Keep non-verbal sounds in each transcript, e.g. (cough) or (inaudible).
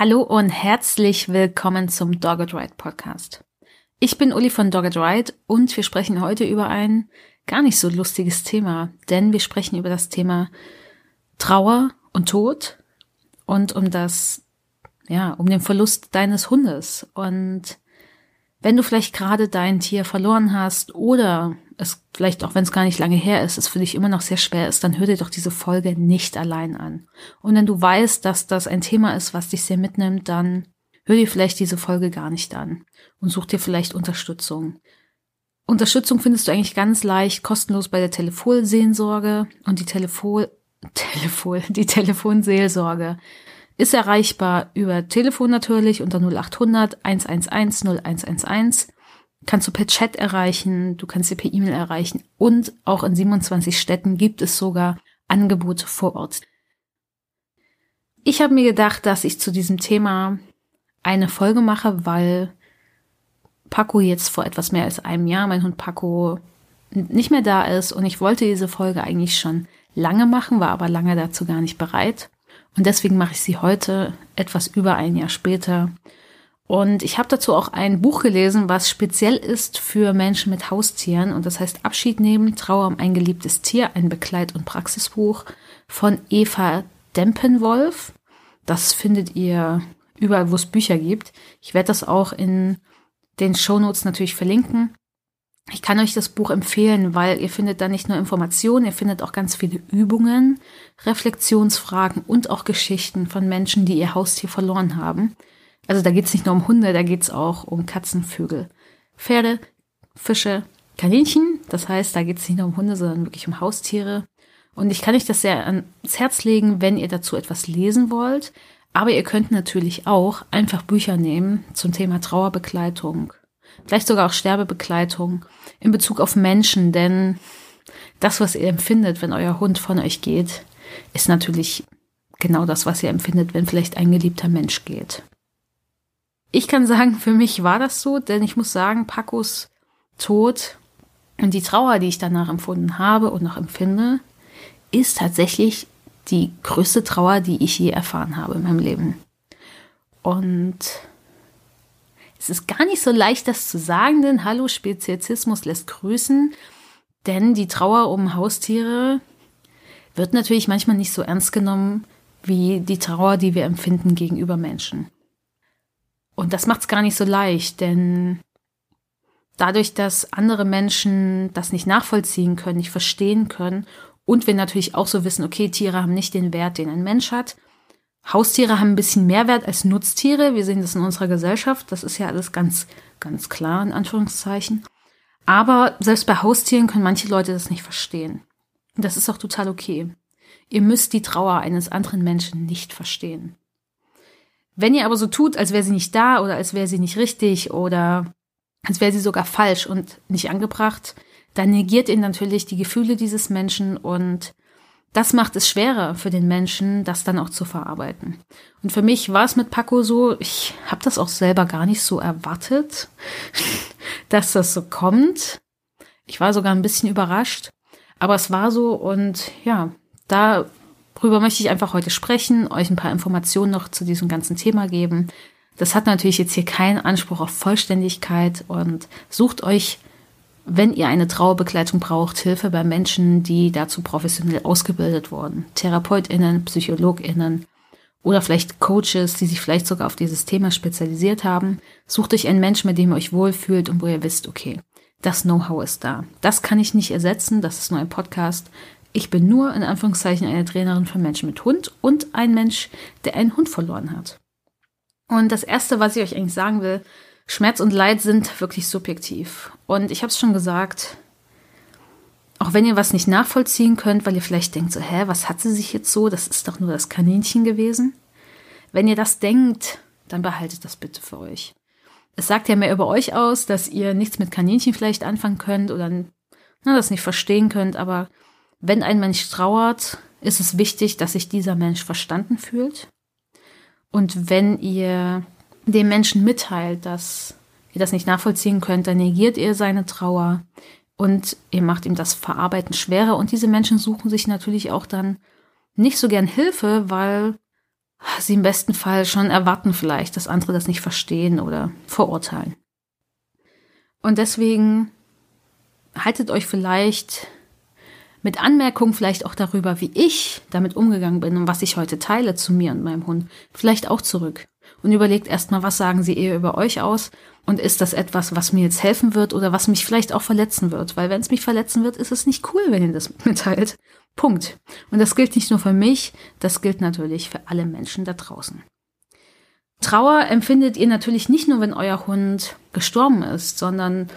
Hallo und herzlich willkommen zum Dogged Ride Podcast. Ich bin Uli von Dogged Ride und wir sprechen heute über ein gar nicht so lustiges Thema, denn wir sprechen über das Thema Trauer und Tod und um das, ja, um den Verlust deines Hundes. Und wenn du vielleicht gerade dein Tier verloren hast oder es vielleicht auch wenn es gar nicht lange her ist, es für dich immer noch sehr schwer ist, dann hör dir doch diese Folge nicht allein an. Und wenn du weißt, dass das ein Thema ist, was dich sehr mitnimmt, dann hör dir vielleicht diese Folge gar nicht an und such dir vielleicht Unterstützung. Unterstützung findest du eigentlich ganz leicht kostenlos bei der Telefonseelsorge und die Telefon (laughs) Telefon die Telefonseelsorge ist erreichbar über Telefon natürlich unter 0800 111 0111 kannst du per Chat erreichen, du kannst sie per E-Mail erreichen und auch in 27 Städten gibt es sogar Angebote vor Ort. Ich habe mir gedacht, dass ich zu diesem Thema eine Folge mache, weil Paco jetzt vor etwas mehr als einem Jahr, mein Hund Paco, nicht mehr da ist und ich wollte diese Folge eigentlich schon lange machen, war aber lange dazu gar nicht bereit. Und deswegen mache ich sie heute, etwas über ein Jahr später, und ich habe dazu auch ein Buch gelesen, was speziell ist für Menschen mit Haustieren. Und das heißt Abschied nehmen, Trauer um ein geliebtes Tier, ein Begleit- und Praxisbuch von Eva Dempenwolf. Das findet ihr überall, wo es Bücher gibt. Ich werde das auch in den Shownotes natürlich verlinken. Ich kann euch das Buch empfehlen, weil ihr findet da nicht nur Informationen, ihr findet auch ganz viele Übungen, Reflexionsfragen und auch Geschichten von Menschen, die ihr Haustier verloren haben. Also da geht es nicht nur um Hunde, da geht es auch um Katzen, Vögel, Pferde, Fische, Kaninchen. Das heißt, da geht es nicht nur um Hunde, sondern wirklich um Haustiere. Und ich kann euch das sehr ans Herz legen, wenn ihr dazu etwas lesen wollt. Aber ihr könnt natürlich auch einfach Bücher nehmen zum Thema Trauerbegleitung, vielleicht sogar auch Sterbebegleitung in Bezug auf Menschen, denn das, was ihr empfindet, wenn euer Hund von euch geht, ist natürlich genau das, was ihr empfindet, wenn vielleicht ein geliebter Mensch geht. Ich kann sagen, für mich war das so, denn ich muss sagen, Pacos Tod und die Trauer, die ich danach empfunden habe und noch empfinde, ist tatsächlich die größte Trauer, die ich je erfahren habe in meinem Leben. Und es ist gar nicht so leicht, das zu sagen, denn Hallo Speziesismus lässt grüßen, denn die Trauer um Haustiere wird natürlich manchmal nicht so ernst genommen wie die Trauer, die wir empfinden gegenüber Menschen. Und das macht es gar nicht so leicht, denn dadurch, dass andere Menschen das nicht nachvollziehen können, nicht verstehen können und wir natürlich auch so wissen, okay, Tiere haben nicht den Wert, den ein Mensch hat. Haustiere haben ein bisschen mehr Wert als Nutztiere. Wir sehen das in unserer Gesellschaft. Das ist ja alles ganz, ganz klar, in Anführungszeichen. Aber selbst bei Haustieren können manche Leute das nicht verstehen. Und das ist auch total okay. Ihr müsst die Trauer eines anderen Menschen nicht verstehen. Wenn ihr aber so tut, als wäre sie nicht da oder als wäre sie nicht richtig oder als wäre sie sogar falsch und nicht angebracht, dann negiert ihr natürlich die Gefühle dieses Menschen und das macht es schwerer für den Menschen, das dann auch zu verarbeiten. Und für mich war es mit Paco so, ich habe das auch selber gar nicht so erwartet, (laughs) dass das so kommt. Ich war sogar ein bisschen überrascht, aber es war so und ja, da Worüber möchte ich einfach heute sprechen, euch ein paar Informationen noch zu diesem ganzen Thema geben. Das hat natürlich jetzt hier keinen Anspruch auf Vollständigkeit und sucht euch, wenn ihr eine Trauerbegleitung braucht, Hilfe bei Menschen, die dazu professionell ausgebildet wurden. TherapeutInnen, PsychologInnen oder vielleicht Coaches, die sich vielleicht sogar auf dieses Thema spezialisiert haben. Sucht euch einen Menschen, mit dem ihr euch wohlfühlt und wo ihr wisst, okay, das Know-how ist da. Das kann ich nicht ersetzen, das ist nur ein Podcast. Ich bin nur in Anführungszeichen eine Trainerin für Menschen mit Hund und ein Mensch, der einen Hund verloren hat. Und das Erste, was ich euch eigentlich sagen will, Schmerz und Leid sind wirklich subjektiv. Und ich habe es schon gesagt, auch wenn ihr was nicht nachvollziehen könnt, weil ihr vielleicht denkt so, hä, was hat sie sich jetzt so? Das ist doch nur das Kaninchen gewesen. Wenn ihr das denkt, dann behaltet das bitte für euch. Es sagt ja mehr über euch aus, dass ihr nichts mit Kaninchen vielleicht anfangen könnt oder na, das nicht verstehen könnt, aber wenn ein Mensch trauert, ist es wichtig, dass sich dieser Mensch verstanden fühlt. Und wenn ihr dem Menschen mitteilt, dass ihr das nicht nachvollziehen könnt, dann negiert ihr seine Trauer und ihr macht ihm das Verarbeiten schwerer. Und diese Menschen suchen sich natürlich auch dann nicht so gern Hilfe, weil sie im besten Fall schon erwarten vielleicht, dass andere das nicht verstehen oder verurteilen. Und deswegen haltet euch vielleicht mit Anmerkungen vielleicht auch darüber, wie ich damit umgegangen bin und was ich heute teile zu mir und meinem Hund, vielleicht auch zurück. Und überlegt erstmal, was sagen sie eher über euch aus und ist das etwas, was mir jetzt helfen wird oder was mich vielleicht auch verletzen wird? Weil wenn es mich verletzen wird, ist es nicht cool, wenn ihr das mitteilt. Punkt. Und das gilt nicht nur für mich, das gilt natürlich für alle Menschen da draußen. Trauer empfindet ihr natürlich nicht nur, wenn euer Hund gestorben ist, sondern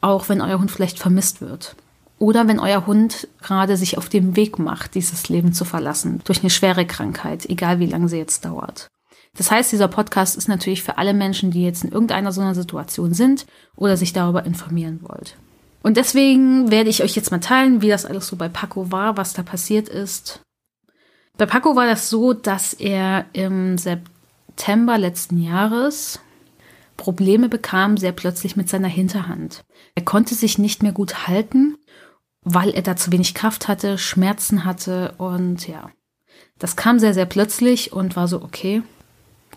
auch wenn euer Hund vielleicht vermisst wird. Oder wenn euer Hund gerade sich auf dem Weg macht, dieses Leben zu verlassen, durch eine schwere Krankheit, egal wie lange sie jetzt dauert. Das heißt, dieser Podcast ist natürlich für alle Menschen, die jetzt in irgendeiner so einer Situation sind oder sich darüber informieren wollt. Und deswegen werde ich euch jetzt mal teilen, wie das alles so bei Paco war, was da passiert ist. Bei Paco war das so, dass er im September letzten Jahres Probleme bekam, sehr plötzlich mit seiner Hinterhand. Er konnte sich nicht mehr gut halten, weil er da zu wenig Kraft hatte, Schmerzen hatte und ja, das kam sehr, sehr plötzlich und war so, okay,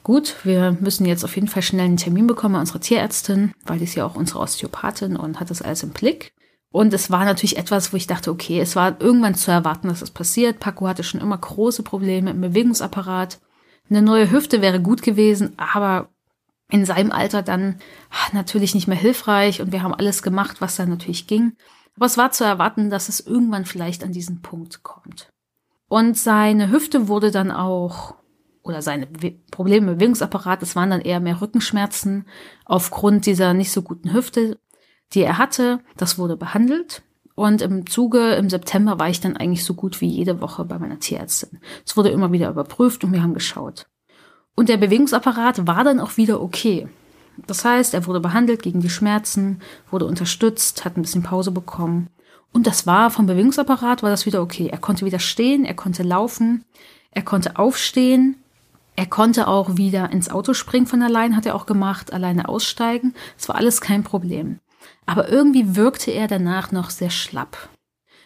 gut, wir müssen jetzt auf jeden Fall schnell einen Termin bekommen bei unserer Tierärztin, weil die ist ja auch unsere Osteopathin und hat das alles im Blick. Und es war natürlich etwas, wo ich dachte, okay, es war irgendwann zu erwarten, dass das passiert. Paco hatte schon immer große Probleme im Bewegungsapparat. Eine neue Hüfte wäre gut gewesen, aber in seinem Alter dann ach, natürlich nicht mehr hilfreich und wir haben alles gemacht, was da natürlich ging. Aber es war zu erwarten, dass es irgendwann vielleicht an diesen Punkt kommt. Und seine Hüfte wurde dann auch oder seine Probleme im Bewegungsapparat, es waren dann eher mehr Rückenschmerzen aufgrund dieser nicht so guten Hüfte, die er hatte. Das wurde behandelt. Und im Zuge im September war ich dann eigentlich so gut wie jede Woche bei meiner Tierärztin. Es wurde immer wieder überprüft und wir haben geschaut. Und der Bewegungsapparat war dann auch wieder okay. Das heißt, er wurde behandelt gegen die Schmerzen, wurde unterstützt, hat ein bisschen Pause bekommen. Und das war vom Bewegungsapparat war das wieder okay. Er konnte wieder stehen, er konnte laufen, er konnte aufstehen, er konnte auch wieder ins Auto springen von allein, hat er auch gemacht, alleine aussteigen. Es war alles kein Problem. Aber irgendwie wirkte er danach noch sehr schlapp.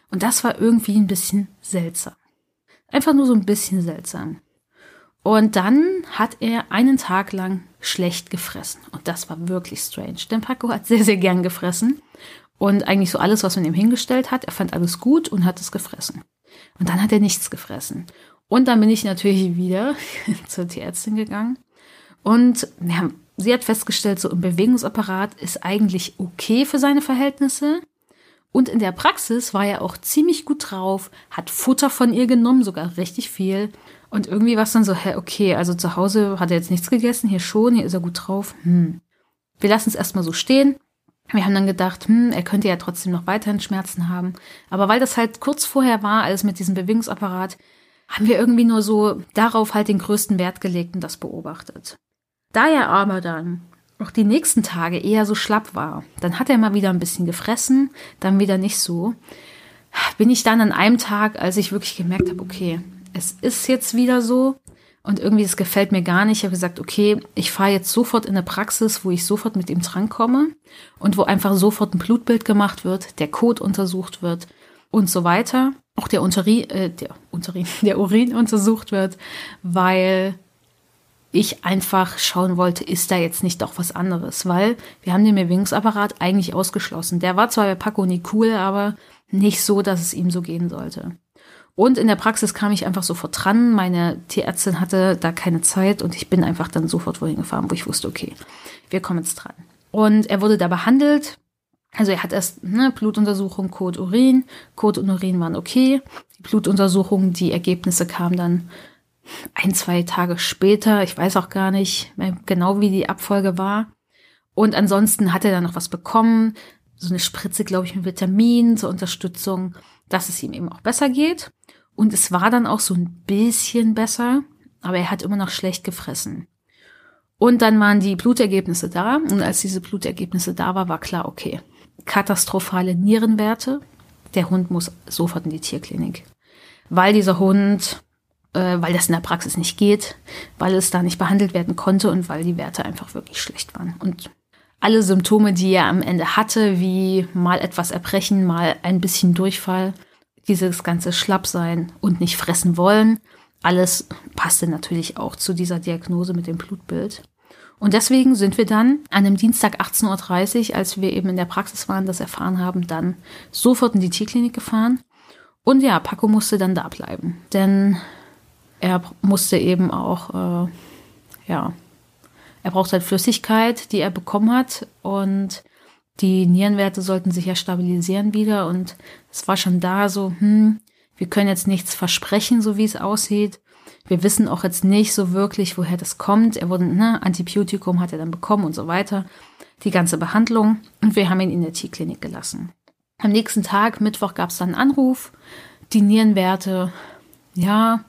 Und das war irgendwie ein bisschen seltsam. Einfach nur so ein bisschen seltsam. Und dann hat er einen Tag lang schlecht gefressen. Und das war wirklich strange. Denn Paco hat sehr, sehr gern gefressen. Und eigentlich so alles, was man ihm hingestellt hat, er fand alles gut und hat es gefressen. Und dann hat er nichts gefressen. Und dann bin ich natürlich wieder (laughs) zur Tierärztin gegangen. Und ja, sie hat festgestellt, so ein Bewegungsapparat ist eigentlich okay für seine Verhältnisse. Und in der Praxis war er auch ziemlich gut drauf, hat Futter von ihr genommen, sogar richtig viel. Und irgendwie war es dann so, hä, okay, also zu Hause hat er jetzt nichts gegessen, hier schon, hier ist er gut drauf. Hm. Wir lassen es erstmal so stehen. Wir haben dann gedacht, hm, er könnte ja trotzdem noch weiterhin Schmerzen haben. Aber weil das halt kurz vorher war, alles mit diesem Bewegungsapparat, haben wir irgendwie nur so darauf halt den größten Wert gelegt und das beobachtet. Da er aber dann auch die nächsten Tage eher so schlapp war, dann hat er mal wieder ein bisschen gefressen, dann wieder nicht so, bin ich dann an einem Tag, als ich wirklich gemerkt habe, okay, es ist jetzt wieder so und irgendwie es gefällt mir gar nicht, ich habe gesagt, okay, ich fahre jetzt sofort in eine Praxis, wo ich sofort mit ihm drankomme und wo einfach sofort ein Blutbild gemacht wird, der Code untersucht wird und so weiter auch der, Unteri äh, der, Unteri (laughs) der Urin untersucht wird, weil ich einfach schauen wollte, ist da jetzt nicht doch was anderes, weil wir haben den Bewegungsapparat eigentlich ausgeschlossen. Der war zwar bei Paco nie cool, aber nicht so, dass es ihm so gehen sollte. Und in der Praxis kam ich einfach sofort dran. Meine Tierärztin hatte da keine Zeit und ich bin einfach dann sofort wohin gefahren, wo ich wusste, okay, wir kommen jetzt dran. Und er wurde da behandelt also er hat erst ne, Blutuntersuchung, Kot, Urin. Kot und Urin waren okay. Die Blutuntersuchung, die Ergebnisse kamen dann ein, zwei Tage später. Ich weiß auch gar nicht genau, wie die Abfolge war. Und ansonsten hat er dann noch was bekommen. So eine Spritze, glaube ich, mit Vitamin zur Unterstützung, dass es ihm eben auch besser geht. Und es war dann auch so ein bisschen besser, aber er hat immer noch schlecht gefressen. Und dann waren die Blutergebnisse da. Und als diese Blutergebnisse da war, war klar, okay, katastrophale Nierenwerte. Der Hund muss sofort in die Tierklinik. Weil dieser Hund, äh, weil das in der Praxis nicht geht, weil es da nicht behandelt werden konnte und weil die Werte einfach wirklich schlecht waren. Und alle Symptome, die er am Ende hatte, wie mal etwas erbrechen, mal ein bisschen Durchfall, dieses ganze Schlappsein und nicht fressen wollen, alles passte natürlich auch zu dieser Diagnose mit dem Blutbild. Und deswegen sind wir dann an dem Dienstag 18.30 Uhr, als wir eben in der Praxis waren, das erfahren haben, dann sofort in die Tierklinik gefahren. Und ja, Paco musste dann da bleiben, denn er musste eben auch, äh, ja, er braucht halt Flüssigkeit, die er bekommen hat und die Nierenwerte sollten sich ja stabilisieren wieder und es war schon da so, hm, wir können jetzt nichts versprechen, so wie es aussieht. Wir wissen auch jetzt nicht so wirklich, woher das kommt. Er wurde, ne, Antibiotikum hat er dann bekommen und so weiter. Die ganze Behandlung. Und wir haben ihn in der T-Klinik gelassen. Am nächsten Tag, Mittwoch, gab es dann einen Anruf. Die Nierenwerte, ja,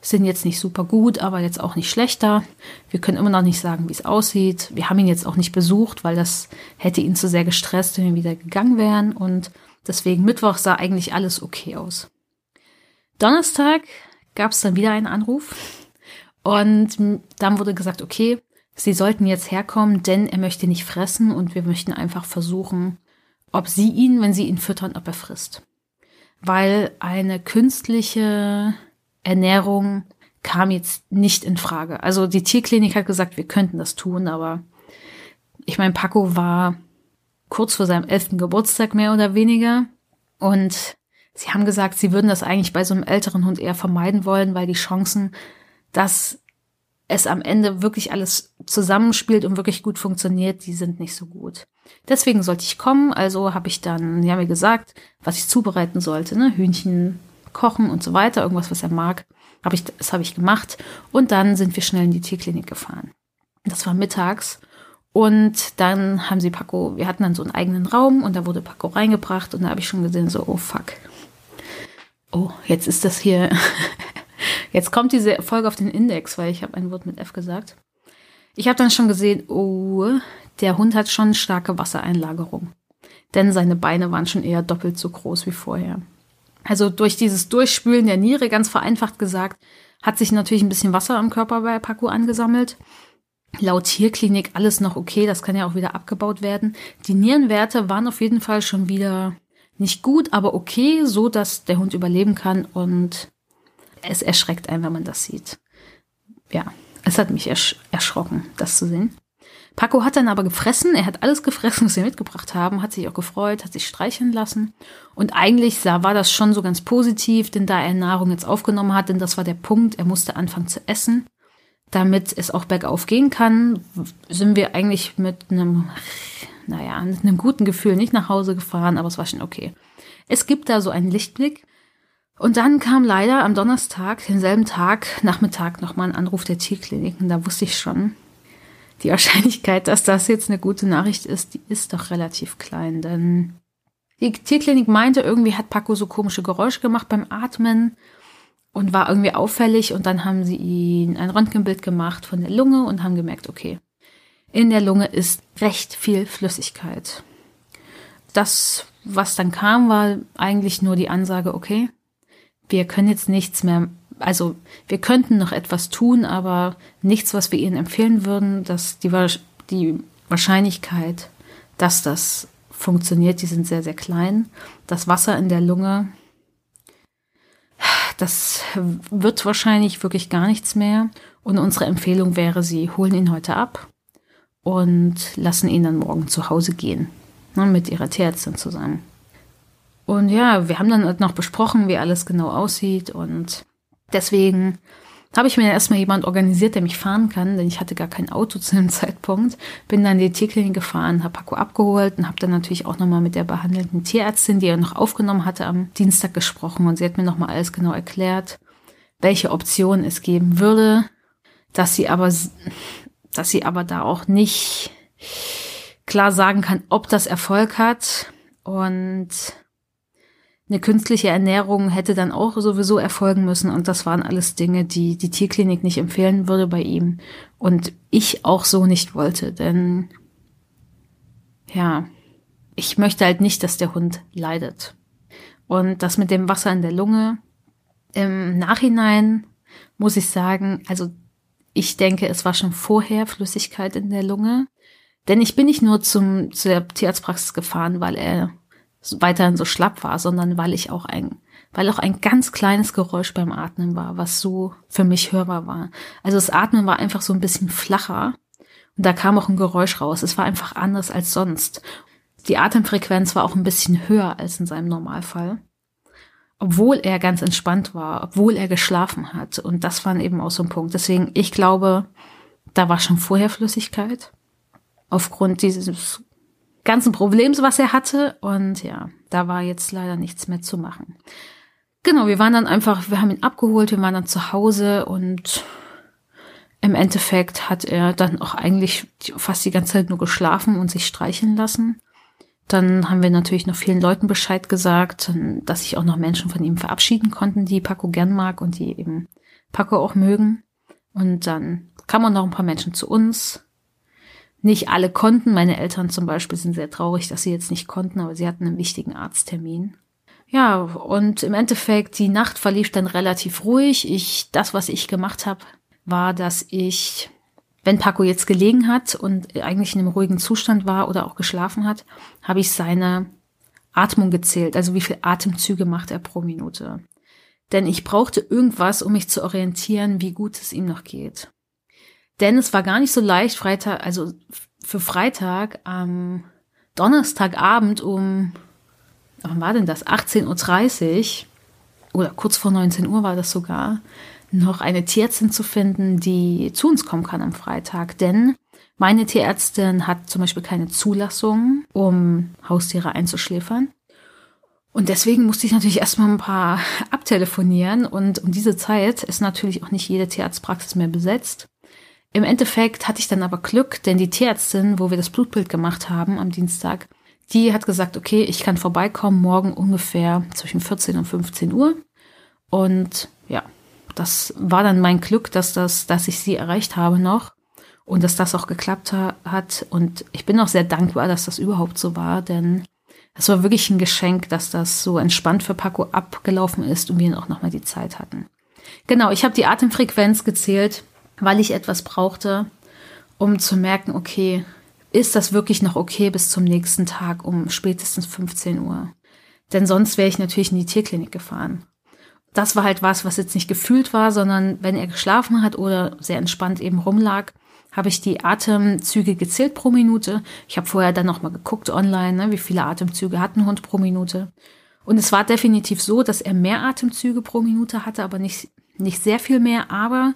sind jetzt nicht super gut, aber jetzt auch nicht schlechter. Wir können immer noch nicht sagen, wie es aussieht. Wir haben ihn jetzt auch nicht besucht, weil das hätte ihn zu sehr gestresst, wenn wir wieder gegangen wären. Und deswegen Mittwoch sah eigentlich alles okay aus. Donnerstag gab es dann wieder einen Anruf und dann wurde gesagt, okay, sie sollten jetzt herkommen, denn er möchte nicht fressen und wir möchten einfach versuchen, ob sie ihn, wenn sie ihn füttern, ob er frisst. Weil eine künstliche Ernährung kam jetzt nicht in Frage. Also die Tierklinik hat gesagt, wir könnten das tun, aber ich meine, Paco war kurz vor seinem elften Geburtstag mehr oder weniger und sie haben gesagt, sie würden das eigentlich bei so einem älteren Hund eher vermeiden wollen, weil die Chancen, dass es am Ende wirklich alles zusammenspielt und wirklich gut funktioniert, die sind nicht so gut. Deswegen sollte ich kommen, also habe ich dann, die haben mir gesagt, was ich zubereiten sollte, ne? Hühnchen kochen und so weiter, irgendwas, was er mag. Hab ich, das habe ich gemacht. Und dann sind wir schnell in die Tierklinik gefahren. Das war mittags. Und dann haben sie Paco, wir hatten dann so einen eigenen Raum und da wurde Paco reingebracht und da habe ich schon gesehen, so, oh fuck. Oh, jetzt ist das hier. (laughs) jetzt kommt diese Folge auf den Index, weil ich habe ein Wort mit F gesagt. Ich habe dann schon gesehen, oh, der Hund hat schon starke Wassereinlagerung. Denn seine Beine waren schon eher doppelt so groß wie vorher. Also durch dieses Durchspülen der Niere, ganz vereinfacht gesagt, hat sich natürlich ein bisschen Wasser im Körper bei Paco angesammelt. Laut Tierklinik alles noch okay, das kann ja auch wieder abgebaut werden. Die Nierenwerte waren auf jeden Fall schon wieder nicht gut, aber okay, so dass der Hund überleben kann und es erschreckt einen, wenn man das sieht. Ja, es hat mich ersch erschrocken, das zu sehen. Paco hat dann aber gefressen, er hat alles gefressen, was wir mitgebracht haben, hat sich auch gefreut, hat sich streicheln lassen. Und eigentlich war das schon so ganz positiv, denn da er Nahrung jetzt aufgenommen hat, denn das war der Punkt, er musste anfangen zu essen. Damit es auch bergauf gehen kann, sind wir eigentlich mit einem, naja, mit einem guten Gefühl nicht nach Hause gefahren, aber es war schon okay. Es gibt da so einen Lichtblick. Und dann kam leider am Donnerstag, denselben Tag, Nachmittag, nochmal ein Anruf der Tierklinik. Und da wusste ich schon, die Wahrscheinlichkeit, dass das jetzt eine gute Nachricht ist, die ist doch relativ klein. Denn die Tierklinik meinte, irgendwie hat Paco so komische Geräusche gemacht beim Atmen und war irgendwie auffällig. Und dann haben sie ihn ein Röntgenbild gemacht von der Lunge und haben gemerkt, okay, in der Lunge ist recht viel Flüssigkeit. Das, was dann kam, war eigentlich nur die Ansage, okay, wir können jetzt nichts mehr also wir könnten noch etwas tun, aber nichts, was wir ihnen empfehlen würden, dass die, die Wahrscheinlichkeit, dass das funktioniert, die sind sehr, sehr klein. Das Wasser in der Lunge, das wird wahrscheinlich wirklich gar nichts mehr. Und unsere Empfehlung wäre, sie holen ihn heute ab und lassen ihn dann morgen zu Hause gehen. Ne, mit ihrer Tierärztin zusammen. Und ja, wir haben dann noch besprochen, wie alles genau aussieht und Deswegen habe ich mir erstmal jemand organisiert, der mich fahren kann, denn ich hatte gar kein Auto (laughs) zu dem Zeitpunkt. Bin dann die Tierklinik gefahren, habe Paco abgeholt und habe dann natürlich auch nochmal mit der behandelnden Tierärztin, die er noch aufgenommen hatte, am Dienstag gesprochen und sie hat mir nochmal alles genau erklärt, welche Optionen es geben würde, dass sie aber, dass sie aber da auch nicht klar sagen kann, ob das Erfolg hat und eine künstliche Ernährung hätte dann auch sowieso erfolgen müssen und das waren alles Dinge, die die Tierklinik nicht empfehlen würde bei ihm und ich auch so nicht wollte, denn ja, ich möchte halt nicht, dass der Hund leidet. Und das mit dem Wasser in der Lunge, im Nachhinein muss ich sagen, also ich denke, es war schon vorher Flüssigkeit in der Lunge, denn ich bin nicht nur zum, zur Tierarztpraxis gefahren, weil er weiterhin so schlapp war, sondern weil ich auch ein weil auch ein ganz kleines Geräusch beim Atmen war, was so für mich hörbar war. Also das Atmen war einfach so ein bisschen flacher und da kam auch ein Geräusch raus. Es war einfach anders als sonst. Die Atemfrequenz war auch ein bisschen höher als in seinem Normalfall. Obwohl er ganz entspannt war, obwohl er geschlafen hat. Und das war eben auch so ein Punkt. Deswegen, ich glaube, da war schon vorher Flüssigkeit. Aufgrund dieses ganzen Problems, was er hatte. Und ja, da war jetzt leider nichts mehr zu machen. Genau, wir waren dann einfach, wir haben ihn abgeholt, wir waren dann zu Hause und im Endeffekt hat er dann auch eigentlich fast die ganze Zeit nur geschlafen und sich streicheln lassen. Dann haben wir natürlich noch vielen Leuten Bescheid gesagt, dass sich auch noch Menschen von ihm verabschieden konnten, die Paco gern mag und die eben Paco auch mögen. Und dann kamen noch ein paar Menschen zu uns. Nicht alle konnten. Meine Eltern zum Beispiel sind sehr traurig, dass sie jetzt nicht konnten, aber sie hatten einen wichtigen Arzttermin. Ja, und im Endeffekt, die Nacht verlief dann relativ ruhig. Ich, das, was ich gemacht habe, war, dass ich wenn Paco jetzt gelegen hat und eigentlich in einem ruhigen Zustand war oder auch geschlafen hat, habe ich seine Atmung gezählt, also wie viel Atemzüge macht er pro Minute. Denn ich brauchte irgendwas, um mich zu orientieren, wie gut es ihm noch geht. Denn es war gar nicht so leicht, Freitag, also für Freitag am Donnerstagabend um, wann war denn das? 18.30 Uhr oder kurz vor 19 Uhr war das sogar, noch eine Tierärztin zu finden, die zu uns kommen kann am Freitag. Denn meine Tierärztin hat zum Beispiel keine Zulassung, um Haustiere einzuschläfern. Und deswegen musste ich natürlich erstmal ein paar abtelefonieren. Und um diese Zeit ist natürlich auch nicht jede Tierarztpraxis mehr besetzt. Im Endeffekt hatte ich dann aber Glück, denn die Tierärztin, wo wir das Blutbild gemacht haben am Dienstag, die hat gesagt, okay, ich kann vorbeikommen morgen ungefähr zwischen 14 und 15 Uhr. Und ja, das war dann mein Glück, dass das, dass ich sie erreicht habe noch und dass das auch geklappt ha hat. Und ich bin auch sehr dankbar, dass das überhaupt so war, denn es war wirklich ein Geschenk, dass das so entspannt für Paco abgelaufen ist und wir auch nochmal die Zeit hatten. Genau, ich habe die Atemfrequenz gezählt, weil ich etwas brauchte, um zu merken, okay, ist das wirklich noch okay bis zum nächsten Tag um spätestens 15 Uhr? Denn sonst wäre ich natürlich in die Tierklinik gefahren das war halt was, was jetzt nicht gefühlt war, sondern wenn er geschlafen hat oder sehr entspannt eben rumlag, habe ich die Atemzüge gezählt pro Minute. Ich habe vorher dann nochmal geguckt online, ne, wie viele Atemzüge hat ein Hund pro Minute. Und es war definitiv so, dass er mehr Atemzüge pro Minute hatte, aber nicht, nicht sehr viel mehr. Aber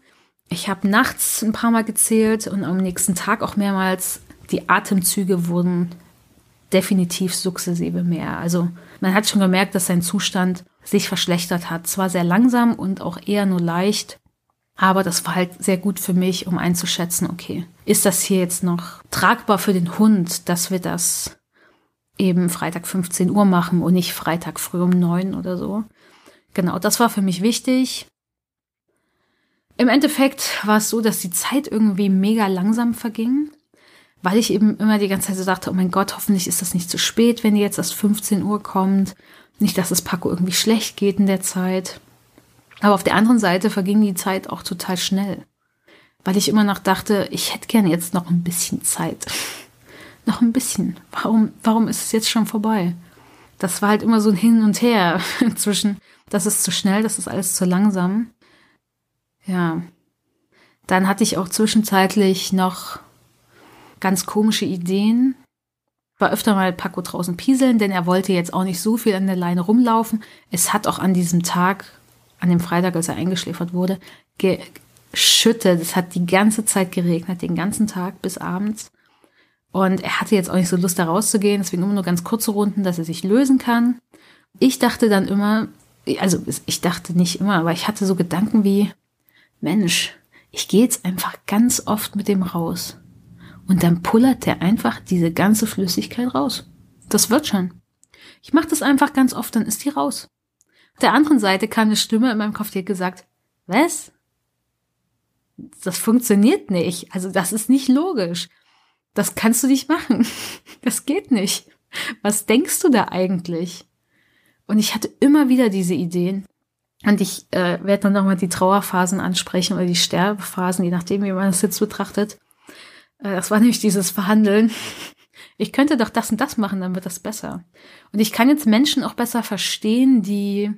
ich habe nachts ein paar Mal gezählt und am nächsten Tag auch mehrmals. Die Atemzüge wurden definitiv sukzessive mehr. Also man hat schon gemerkt, dass sein Zustand sich verschlechtert hat. Zwar sehr langsam und auch eher nur leicht, aber das war halt sehr gut für mich, um einzuschätzen, okay, ist das hier jetzt noch tragbar für den Hund, dass wir das eben Freitag 15 Uhr machen und nicht Freitag früh um neun oder so. Genau, das war für mich wichtig. Im Endeffekt war es so, dass die Zeit irgendwie mega langsam verging, weil ich eben immer die ganze Zeit so dachte, oh mein Gott, hoffentlich ist das nicht zu spät, wenn die jetzt erst 15 Uhr kommt. Nicht, dass es Paco irgendwie schlecht geht in der Zeit. Aber auf der anderen Seite verging die Zeit auch total schnell. Weil ich immer noch dachte, ich hätte gerne jetzt noch ein bisschen Zeit. (laughs) noch ein bisschen. Warum, warum ist es jetzt schon vorbei? Das war halt immer so ein Hin und Her (laughs) zwischen, das ist zu schnell, das ist alles zu langsam. Ja. Dann hatte ich auch zwischenzeitlich noch ganz komische Ideen, war öfter mal Paco draußen pieseln, denn er wollte jetzt auch nicht so viel an der Leine rumlaufen. Es hat auch an diesem Tag, an dem Freitag, als er eingeschläfert wurde, geschüttet. Es hat die ganze Zeit geregnet, den ganzen Tag bis abends. Und er hatte jetzt auch nicht so Lust, da rauszugehen, deswegen immer nur ganz kurze Runden, dass er sich lösen kann. Ich dachte dann immer, also ich dachte nicht immer, aber ich hatte so Gedanken wie, Mensch, ich gehe jetzt einfach ganz oft mit dem raus. Und dann pullert der einfach diese ganze Flüssigkeit raus. Das wird schon. Ich mache das einfach ganz oft, dann ist die raus. Auf der anderen Seite kam eine Stimme in meinem Kopf, die hat gesagt, was? Das funktioniert nicht. Also das ist nicht logisch. Das kannst du nicht machen. (laughs) Das geht nicht. Was denkst du da eigentlich? Und ich hatte immer wieder diese Ideen. Und ich äh, werde dann nochmal die Trauerphasen ansprechen oder die Sterbephasen, je nachdem, wie man das jetzt betrachtet. Äh, das war nämlich dieses Verhandeln. (laughs) Ich könnte doch das und das machen, dann wird das besser. Und ich kann jetzt Menschen auch besser verstehen, die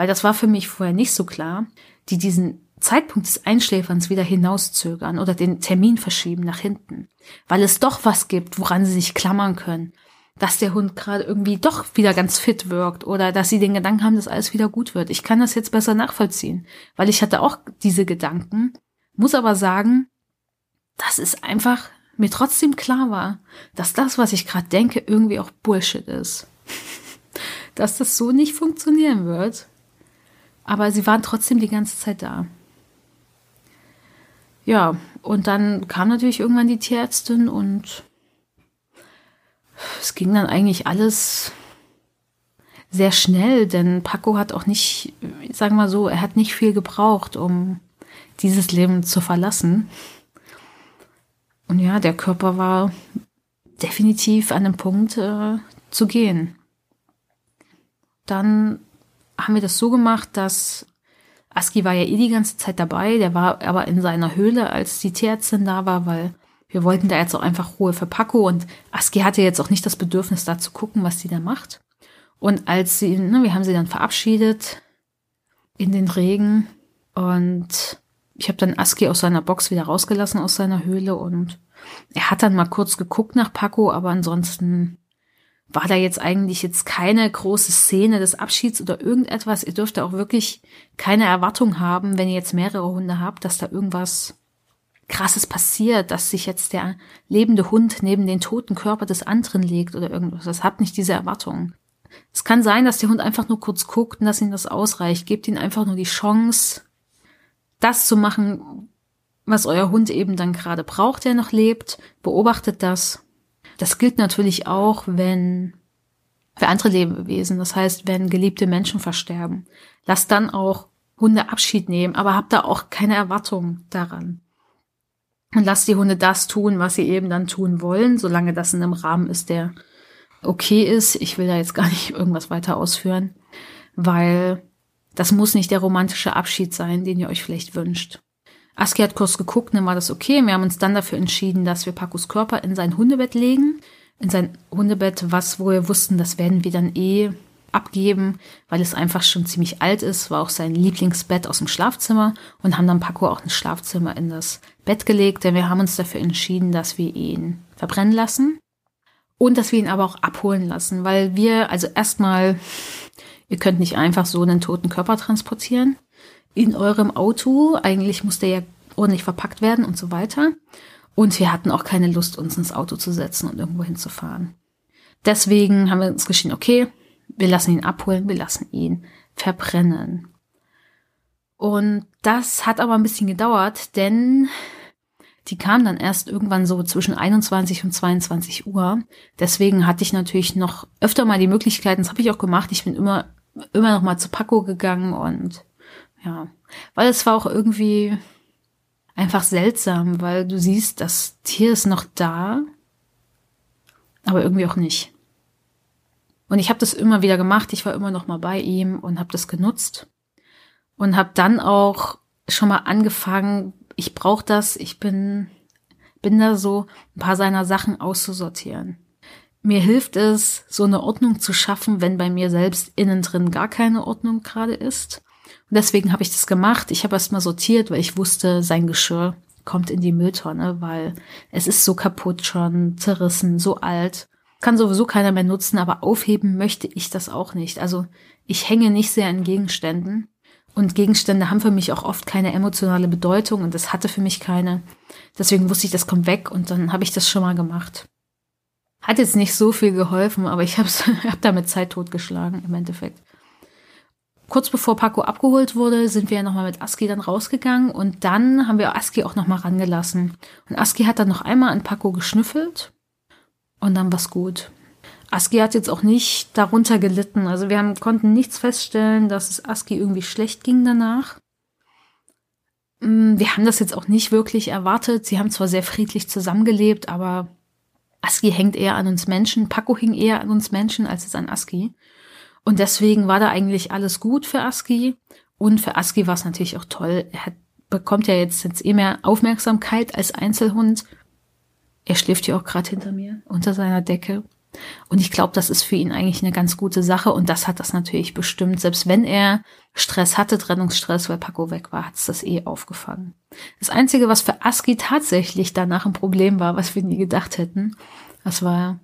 weil das war für mich vorher nicht so klar, die diesen Zeitpunkt des Einschläferns wieder hinauszögern oder den Termin verschieben nach hinten, weil es doch was gibt, woran sie sich klammern können, dass der Hund gerade irgendwie doch wieder ganz fit wirkt oder dass sie den Gedanken haben, dass alles wieder gut wird. Ich kann das jetzt besser nachvollziehen, weil ich hatte auch diese Gedanken, muss aber sagen, dass es einfach mir trotzdem klar war, dass das, was ich gerade denke, irgendwie auch Bullshit ist. (laughs) dass das so nicht funktionieren wird. Aber sie waren trotzdem die ganze Zeit da. Ja, und dann kam natürlich irgendwann die Tierärztin und es ging dann eigentlich alles sehr schnell, denn Paco hat auch nicht, sagen wir mal so, er hat nicht viel gebraucht, um dieses Leben zu verlassen. Und ja, der Körper war definitiv an dem Punkt äh, zu gehen. Dann haben wir das so gemacht, dass Aski war ja eh die ganze Zeit dabei, der war aber in seiner Höhle, als die Tierärztin da war, weil wir wollten da jetzt auch einfach Ruhe für Paco und Aski hatte jetzt auch nicht das Bedürfnis, da zu gucken, was sie da macht. Und als sie, ne, wir haben sie dann verabschiedet in den Regen und ich habe dann Aski aus seiner Box wieder rausgelassen aus seiner Höhle und er hat dann mal kurz geguckt nach Paco, aber ansonsten war da jetzt eigentlich jetzt keine große Szene des Abschieds oder irgendetwas. Ihr dürft auch wirklich keine Erwartung haben, wenn ihr jetzt mehrere Hunde habt, dass da irgendwas krasses passiert, dass sich jetzt der lebende Hund neben den toten Körper des anderen legt oder irgendwas. Das habt nicht diese Erwartung. Es kann sein, dass der Hund einfach nur kurz guckt und dass ihm das ausreicht. Gebt ihm einfach nur die Chance, das zu machen, was euer Hund eben dann gerade braucht, der noch lebt. Beobachtet das. Das gilt natürlich auch, wenn für andere Lebewesen. Das heißt, wenn geliebte Menschen versterben. Lasst dann auch Hunde Abschied nehmen, aber habt da auch keine Erwartung daran. Und lasst die Hunde das tun, was sie eben dann tun wollen, solange das in einem Rahmen ist, der okay ist. Ich will da jetzt gar nicht (laughs) irgendwas weiter ausführen, weil das muss nicht der romantische Abschied sein, den ihr euch vielleicht wünscht. Aski hat kurz geguckt, dann war das okay. Wir haben uns dann dafür entschieden, dass wir Pacos Körper in sein Hundebett legen. In sein Hundebett, was, wo wir wussten, das werden wir dann eh abgeben, weil es einfach schon ziemlich alt ist, war auch sein Lieblingsbett aus dem Schlafzimmer und haben dann Paco auch ins Schlafzimmer in das Bett gelegt, denn wir haben uns dafür entschieden, dass wir ihn verbrennen lassen und dass wir ihn aber auch abholen lassen, weil wir, also erstmal, ihr könnt nicht einfach so einen toten Körper transportieren in eurem Auto, eigentlich muss der ja ordentlich verpackt werden und so weiter. Und wir hatten auch keine Lust, uns ins Auto zu setzen und irgendwo hinzufahren. Deswegen haben wir uns geschieden, okay, wir lassen ihn abholen, wir lassen ihn verbrennen. Und das hat aber ein bisschen gedauert, denn die kam dann erst irgendwann so zwischen 21 und 22 Uhr. Deswegen hatte ich natürlich noch öfter mal die Möglichkeiten, das habe ich auch gemacht. Ich bin immer, immer noch mal zu Paco gegangen und ja, weil es war auch irgendwie einfach seltsam, weil du siehst, das Tier ist noch da, aber irgendwie auch nicht. Und ich habe das immer wieder gemacht. Ich war immer noch mal bei ihm und habe das genutzt und habe dann auch schon mal angefangen. Ich brauche das. Ich bin bin da so ein paar seiner Sachen auszusortieren. Mir hilft es, so eine Ordnung zu schaffen, wenn bei mir selbst innen drin gar keine Ordnung gerade ist. Und deswegen habe ich das gemacht. Ich habe erst mal sortiert, weil ich wusste, sein Geschirr kommt in die Mülltonne, weil es ist so kaputt schon, zerrissen, so alt kann sowieso keiner mehr nutzen, aber aufheben möchte ich das auch nicht. Also ich hänge nicht sehr an Gegenständen. Und Gegenstände haben für mich auch oft keine emotionale Bedeutung und das hatte für mich keine. Deswegen wusste ich, das kommt weg und dann habe ich das schon mal gemacht. Hat jetzt nicht so viel geholfen, aber ich (laughs) habe hab damit Zeit totgeschlagen im Endeffekt. Kurz bevor Paco abgeholt wurde, sind wir ja nochmal mit Aski dann rausgegangen und dann haben wir Aski auch nochmal rangelassen. Und Aski hat dann noch einmal an Paco geschnüffelt und dann war's gut. Aski hat jetzt auch nicht darunter gelitten. Also wir haben, konnten nichts feststellen, dass es Aski irgendwie schlecht ging danach. Mm, wir haben das jetzt auch nicht wirklich erwartet. Sie haben zwar sehr friedlich zusammengelebt, aber Aski hängt eher an uns Menschen. Paco hing eher an uns Menschen als es an Aski. Und deswegen war da eigentlich alles gut für Aski. Und für Aski war es natürlich auch toll. Er hat, bekommt ja jetzt, jetzt eh mehr Aufmerksamkeit als Einzelhund er schläft ja auch gerade hinter mir, unter seiner Decke. Und ich glaube, das ist für ihn eigentlich eine ganz gute Sache und das hat das natürlich bestimmt. Selbst wenn er Stress hatte, Trennungsstress, weil Paco weg war, hat es das eh aufgefangen. Das Einzige, was für Aski tatsächlich danach ein Problem war, was wir nie gedacht hätten, das war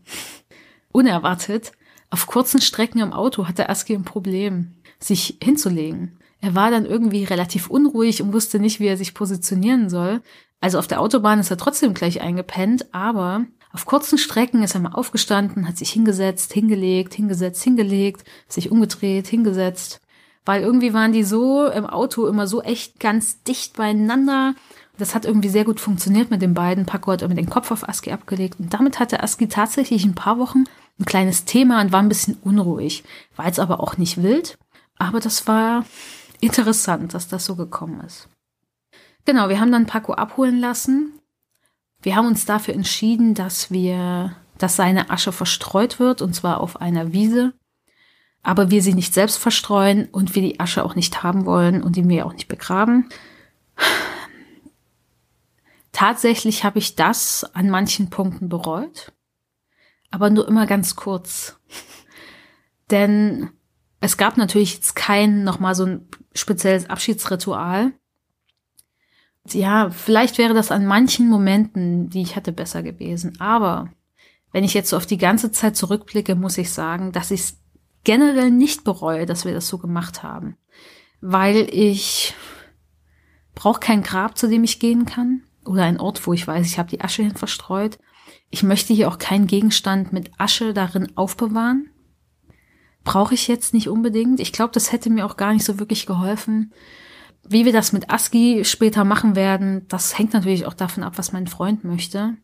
unerwartet. Auf kurzen Strecken im Auto hatte Aski ein Problem, sich hinzulegen. Er war dann irgendwie relativ unruhig und wusste nicht, wie er sich positionieren soll. Also auf der Autobahn ist er trotzdem gleich eingepennt, aber auf kurzen Strecken ist er mal aufgestanden, hat sich hingesetzt, hingelegt, hingesetzt, hingelegt, sich umgedreht, hingesetzt. Weil irgendwie waren die so im Auto immer so echt ganz dicht beieinander. Das hat irgendwie sehr gut funktioniert mit den beiden. Paco hat immer den Kopf auf Aski abgelegt. Und damit hatte Aski tatsächlich ein paar Wochen ein kleines Thema und war ein bisschen unruhig. War jetzt aber auch nicht wild. Aber das war interessant, dass das so gekommen ist. Genau, wir haben dann Paco abholen lassen wir haben uns dafür entschieden, dass wir, dass seine Asche verstreut wird, und zwar auf einer Wiese. Aber wir sie nicht selbst verstreuen und wir die Asche auch nicht haben wollen und die wir auch nicht begraben. Tatsächlich habe ich das an manchen Punkten bereut, aber nur immer ganz kurz. (laughs) Denn es gab natürlich jetzt kein nochmal so ein spezielles Abschiedsritual ja, vielleicht wäre das an manchen Momenten, die ich hatte, besser gewesen. Aber wenn ich jetzt so auf die ganze Zeit zurückblicke, muss ich sagen, dass ich es generell nicht bereue, dass wir das so gemacht haben. Weil ich brauche kein Grab, zu dem ich gehen kann. Oder ein Ort, wo ich weiß, ich habe die Asche hin verstreut. Ich möchte hier auch keinen Gegenstand mit Asche darin aufbewahren. Brauche ich jetzt nicht unbedingt. Ich glaube, das hätte mir auch gar nicht so wirklich geholfen. Wie wir das mit ASCII später machen werden, das hängt natürlich auch davon ab, was mein Freund möchte.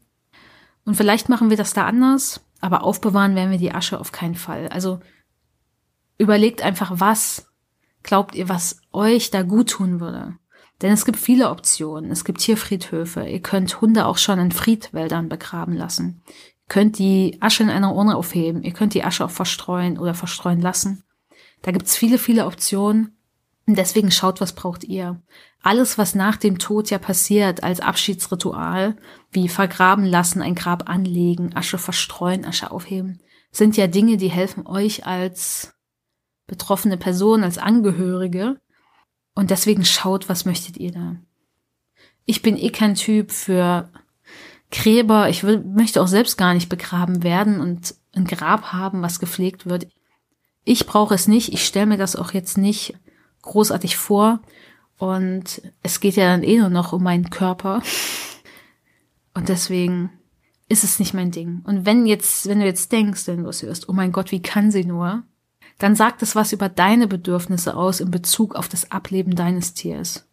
Und vielleicht machen wir das da anders, aber aufbewahren werden wir die Asche auf keinen Fall. Also überlegt einfach, was glaubt ihr, was euch da gut tun würde. Denn es gibt viele Optionen. Es gibt Tierfriedhöfe. Ihr könnt Hunde auch schon in Friedwäldern begraben lassen. Könnt die Asche in einer Urne aufheben. Ihr könnt die Asche auch verstreuen oder verstreuen lassen. Da gibt's viele, viele Optionen. Und deswegen schaut, was braucht ihr. Alles, was nach dem Tod ja passiert als Abschiedsritual, wie vergraben lassen, ein Grab anlegen, Asche verstreuen, Asche aufheben, sind ja Dinge, die helfen euch als betroffene Person, als Angehörige. Und deswegen schaut, was möchtet ihr da. Ich bin eh kein Typ für Gräber. Ich will, möchte auch selbst gar nicht begraben werden und ein Grab haben, was gepflegt wird. Ich brauche es nicht. Ich stelle mir das auch jetzt nicht großartig vor. Und es geht ja dann eh nur noch um meinen Körper. Und deswegen ist es nicht mein Ding. Und wenn jetzt, wenn du jetzt denkst, wenn du es hörst, oh mein Gott, wie kann sie nur? Dann sagt es was über deine Bedürfnisse aus in Bezug auf das Ableben deines Tiers.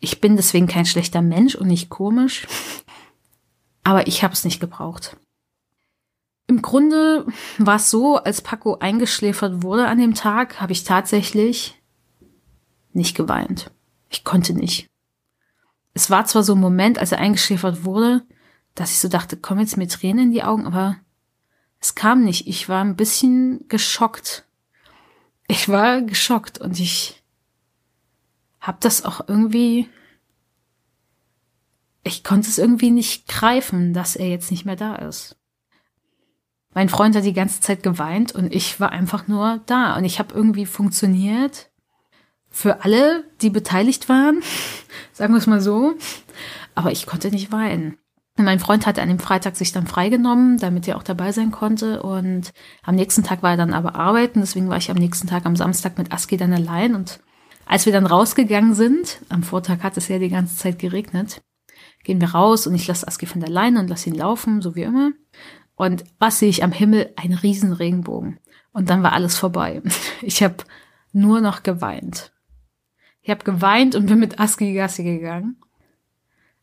Ich bin deswegen kein schlechter Mensch und nicht komisch, aber ich habe es nicht gebraucht. Im Grunde war es so, als Paco eingeschläfert wurde an dem Tag, habe ich tatsächlich nicht geweint. Ich konnte nicht. Es war zwar so ein Moment, als er eingeschläfert wurde, dass ich so dachte, komm jetzt mir Tränen in die Augen, aber es kam nicht. Ich war ein bisschen geschockt. Ich war geschockt und ich hab das auch irgendwie, ich konnte es irgendwie nicht greifen, dass er jetzt nicht mehr da ist. Mein Freund hat die ganze Zeit geweint und ich war einfach nur da und ich habe irgendwie funktioniert für alle, die beteiligt waren, (laughs) sagen wir es mal so. Aber ich konnte nicht weinen. Mein Freund hatte an dem Freitag sich dann freigenommen, damit er auch dabei sein konnte. Und am nächsten Tag war er dann aber arbeiten. Deswegen war ich am nächsten Tag am Samstag mit Aski dann allein. Und als wir dann rausgegangen sind, am Vortag hat es ja die ganze Zeit geregnet, gehen wir raus und ich lasse Aski von der Leine und lasse ihn laufen, so wie immer. Und was sehe ich am Himmel? Ein riesen Regenbogen. Und dann war alles vorbei. (laughs) Ich habe nur noch geweint. Ich habe geweint und bin mit Aski Gassi gegangen.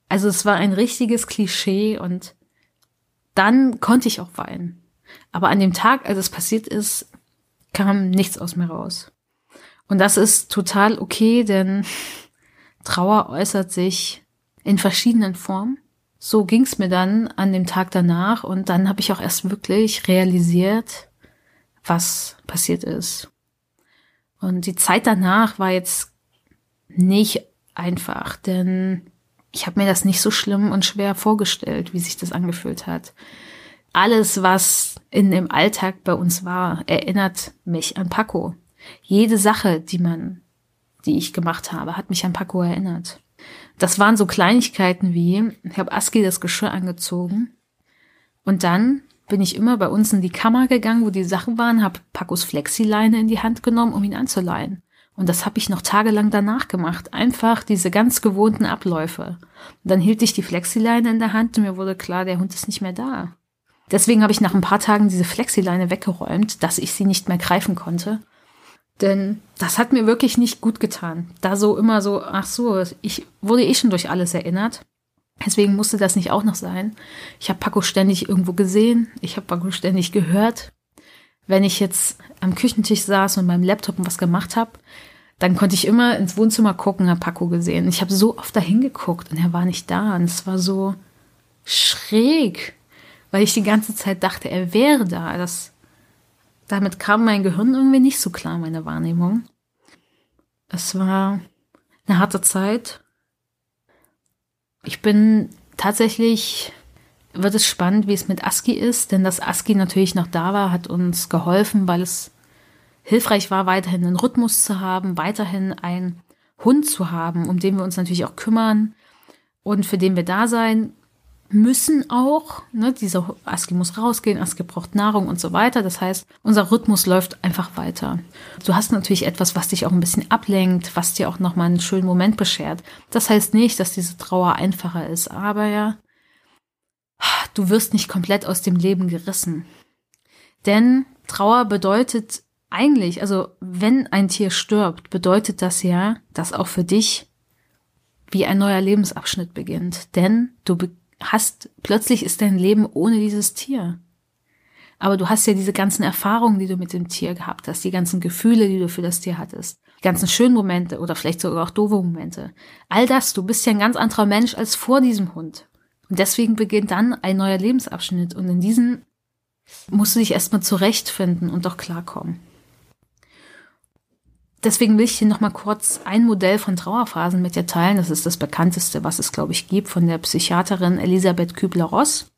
Also es war ein richtiges Klischee und dann konnte ich auch weinen. Aber an dem Tag, als es passiert ist, kam nichts aus mir raus. Und das ist total okay, denn (laughs) Trauer äußert sich in verschiedenen Formen. So ging's mir dann an dem Tag danach und dann habe ich auch erst wirklich realisiert, was passiert ist. Und die Zeit danach war jetzt nicht einfach, denn ich habe mir das nicht so schlimm und schwer vorgestellt, wie sich das angefühlt hat. alles, was in dem Alltag bei uns war, erinnert mich an Paco. Jede Sache, die man, die ich gemacht habe, hat mich an Paco erinnert. Das waren so Kleinigkeiten wie, ich habe Aski das Geschirr angezogen und dann bin ich immer bei uns in die Kammer gegangen, wo die Sachen waren, habe Pacos Flexileine in die Hand genommen, um ihn anzuleihen. Und das habe ich noch tagelang danach gemacht. Einfach diese ganz gewohnten Abläufe. Und dann hielt ich die Flexileine in der Hand und mir wurde klar, der Hund ist nicht mehr da. Deswegen habe ich nach ein paar Tagen diese Flexileine weggeräumt, dass ich sie nicht mehr greifen konnte. Denn das hat mir wirklich nicht gut getan. Da so immer so, ach so, ich wurde eh schon durch alles erinnert. Deswegen musste das nicht auch noch sein. Ich habe Paco ständig irgendwo gesehen. Ich habe Paco ständig gehört. Wenn ich jetzt am Küchentisch saß und beim Laptop was gemacht habe, dann konnte ich immer ins Wohnzimmer gucken, habe Paco gesehen. Ich habe so oft dahin geguckt und er war nicht da. Und es war so schräg, weil ich die ganze Zeit dachte, er wäre da. Das, damit kam mein Gehirn irgendwie nicht so klar, meine Wahrnehmung. Es war eine harte Zeit. Ich bin tatsächlich, wird es spannend, wie es mit ASCII ist, denn dass ASCII natürlich noch da war, hat uns geholfen, weil es hilfreich war, weiterhin einen Rhythmus zu haben, weiterhin einen Hund zu haben, um den wir uns natürlich auch kümmern und für den wir da sein müssen auch. Ne, dieser Aski muss rausgehen, Aski braucht Nahrung und so weiter. Das heißt, unser Rhythmus läuft einfach weiter. Du hast natürlich etwas, was dich auch ein bisschen ablenkt, was dir auch nochmal einen schönen Moment beschert. Das heißt nicht, dass diese Trauer einfacher ist, aber ja, du wirst nicht komplett aus dem Leben gerissen. Denn Trauer bedeutet eigentlich, also wenn ein Tier stirbt, bedeutet das ja, dass auch für dich wie ein neuer Lebensabschnitt beginnt. Denn du hast, plötzlich ist dein Leben ohne dieses Tier. Aber du hast ja diese ganzen Erfahrungen, die du mit dem Tier gehabt hast, die ganzen Gefühle, die du für das Tier hattest, die ganzen schönen Momente oder vielleicht sogar auch doofe Momente. All das, du bist ja ein ganz anderer Mensch als vor diesem Hund. Und deswegen beginnt dann ein neuer Lebensabschnitt und in diesem musst du dich erstmal zurechtfinden und doch klarkommen. Deswegen will ich hier nochmal kurz ein Modell von Trauerphasen mit dir teilen. Das ist das bekannteste, was es, glaube ich, gibt, von der Psychiaterin Elisabeth Kübler-Ross.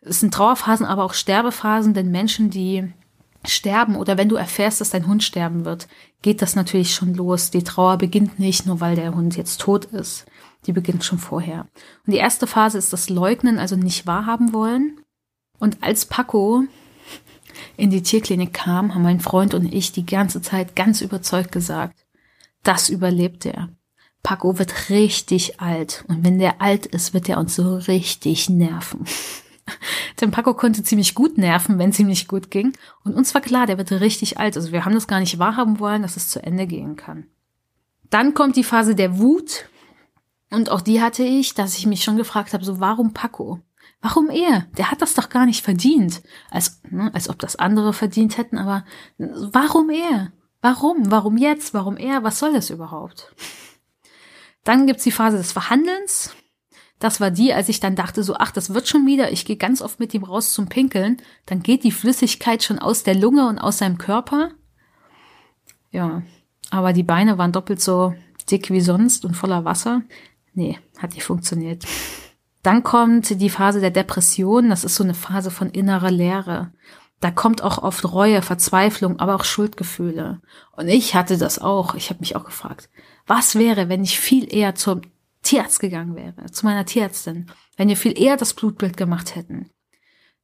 Es sind Trauerphasen, aber auch Sterbephasen, denn Menschen, die sterben oder wenn du erfährst, dass dein Hund sterben wird, geht das natürlich schon los. Die Trauer beginnt nicht nur, weil der Hund jetzt tot ist. Die beginnt schon vorher. Und die erste Phase ist das Leugnen, also nicht wahrhaben wollen. Und als Paco in die Tierklinik kam, haben mein Freund und ich die ganze Zeit ganz überzeugt gesagt, das überlebt er. Paco wird richtig alt. Und wenn der alt ist, wird er uns so richtig nerven. (laughs) Denn Paco konnte ziemlich gut nerven, wenn es ihm nicht gut ging. Und uns war klar, der wird richtig alt. Also wir haben das gar nicht wahrhaben wollen, dass es zu Ende gehen kann. Dann kommt die Phase der Wut. Und auch die hatte ich, dass ich mich schon gefragt habe, so warum Paco? Warum er? Der hat das doch gar nicht verdient. Als, ne, als ob das andere verdient hätten, aber warum er? Warum? Warum jetzt? Warum er? Was soll das überhaupt? Dann gibt's die Phase des Verhandelns. Das war die, als ich dann dachte, so, ach, das wird schon wieder, ich gehe ganz oft mit ihm raus zum Pinkeln, dann geht die Flüssigkeit schon aus der Lunge und aus seinem Körper. Ja, aber die Beine waren doppelt so dick wie sonst und voller Wasser. Nee, hat nicht funktioniert. Dann kommt die Phase der Depression. Das ist so eine Phase von innerer Leere. Da kommt auch oft Reue, Verzweiflung, aber auch Schuldgefühle. Und ich hatte das auch. Ich habe mich auch gefragt, was wäre, wenn ich viel eher zum Tierarzt gegangen wäre, zu meiner Tierärztin, wenn wir viel eher das Blutbild gemacht hätten.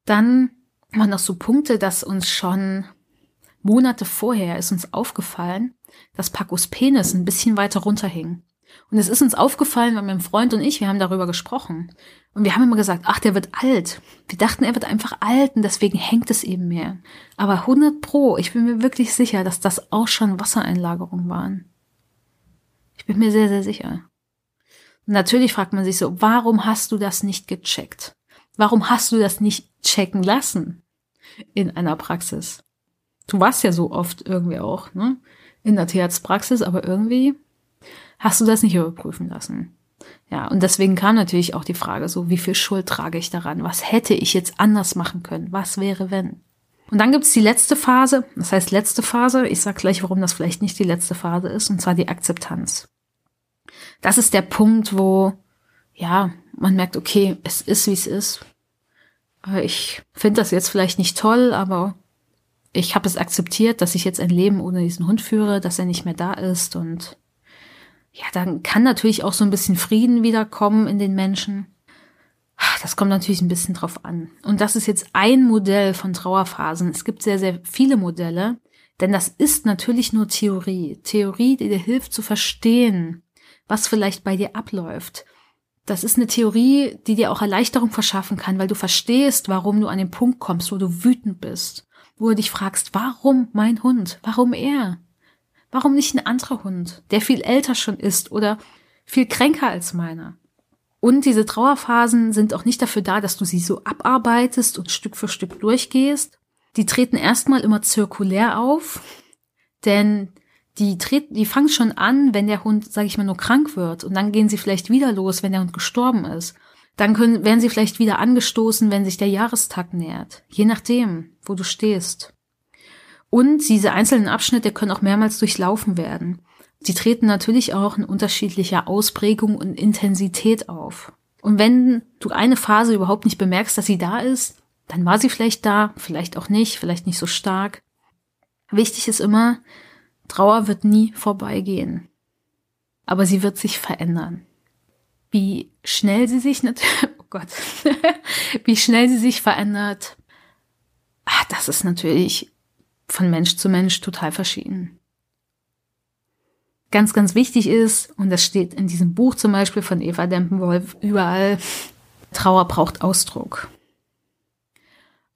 Dann waren noch so Punkte, dass uns schon Monate vorher ist uns aufgefallen, dass Pacos Penis ein bisschen weiter runterhing. Und es ist uns aufgefallen, weil mein Freund und ich, wir haben darüber gesprochen. Und wir haben immer gesagt, ach, der wird alt. Wir dachten, er wird einfach alt und deswegen hängt es eben mehr. Aber 100 pro, ich bin mir wirklich sicher, dass das auch schon Wassereinlagerungen waren. Ich bin mir sehr, sehr sicher. Und natürlich fragt man sich so, warum hast du das nicht gecheckt? Warum hast du das nicht checken lassen in einer Praxis? Du warst ja so oft irgendwie auch, ne? In der Tierarztpraxis, aber irgendwie hast du das nicht überprüfen lassen. Ja, und deswegen kam natürlich auch die Frage so, wie viel Schuld trage ich daran? Was hätte ich jetzt anders machen können? Was wäre, wenn? Und dann gibt's die letzte Phase, das heißt letzte Phase, ich sag gleich, warum das vielleicht nicht die letzte Phase ist, und zwar die Akzeptanz. Das ist der Punkt, wo, ja, man merkt, okay, es ist, wie es ist. Ich finde das jetzt vielleicht nicht toll, aber ich habe es akzeptiert, dass ich jetzt ein Leben ohne diesen Hund führe, dass er nicht mehr da ist und ja, dann kann natürlich auch so ein bisschen Frieden wiederkommen in den Menschen. Das kommt natürlich ein bisschen drauf an. Und das ist jetzt ein Modell von Trauerphasen. Es gibt sehr, sehr viele Modelle, denn das ist natürlich nur Theorie. Theorie, die dir hilft zu verstehen, was vielleicht bei dir abläuft. Das ist eine Theorie, die dir auch Erleichterung verschaffen kann, weil du verstehst, warum du an den Punkt kommst, wo du wütend bist, wo du dich fragst, warum mein Hund? Warum er? Warum nicht ein anderer Hund, der viel älter schon ist oder viel kränker als meiner? Und diese Trauerphasen sind auch nicht dafür da, dass du sie so abarbeitest und Stück für Stück durchgehst. Die treten erstmal immer zirkulär auf, denn die treten, die fangen schon an, wenn der Hund, sage ich mal, nur krank wird und dann gehen sie vielleicht wieder los, wenn der Hund gestorben ist. Dann können, werden sie vielleicht wieder angestoßen, wenn sich der Jahrestag nähert. Je nachdem, wo du stehst. Und diese einzelnen Abschnitte können auch mehrmals durchlaufen werden. Sie treten natürlich auch in unterschiedlicher Ausprägung und Intensität auf. Und wenn du eine Phase überhaupt nicht bemerkst, dass sie da ist, dann war sie vielleicht da, vielleicht auch nicht, vielleicht nicht so stark. Wichtig ist immer, Trauer wird nie vorbeigehen. Aber sie wird sich verändern. Wie schnell sie sich, (laughs) oh Gott, (laughs) wie schnell sie sich verändert, ach, das ist natürlich von Mensch zu Mensch total verschieden. Ganz, ganz wichtig ist, und das steht in diesem Buch zum Beispiel von Eva Dempenwolf überall, Trauer braucht Ausdruck.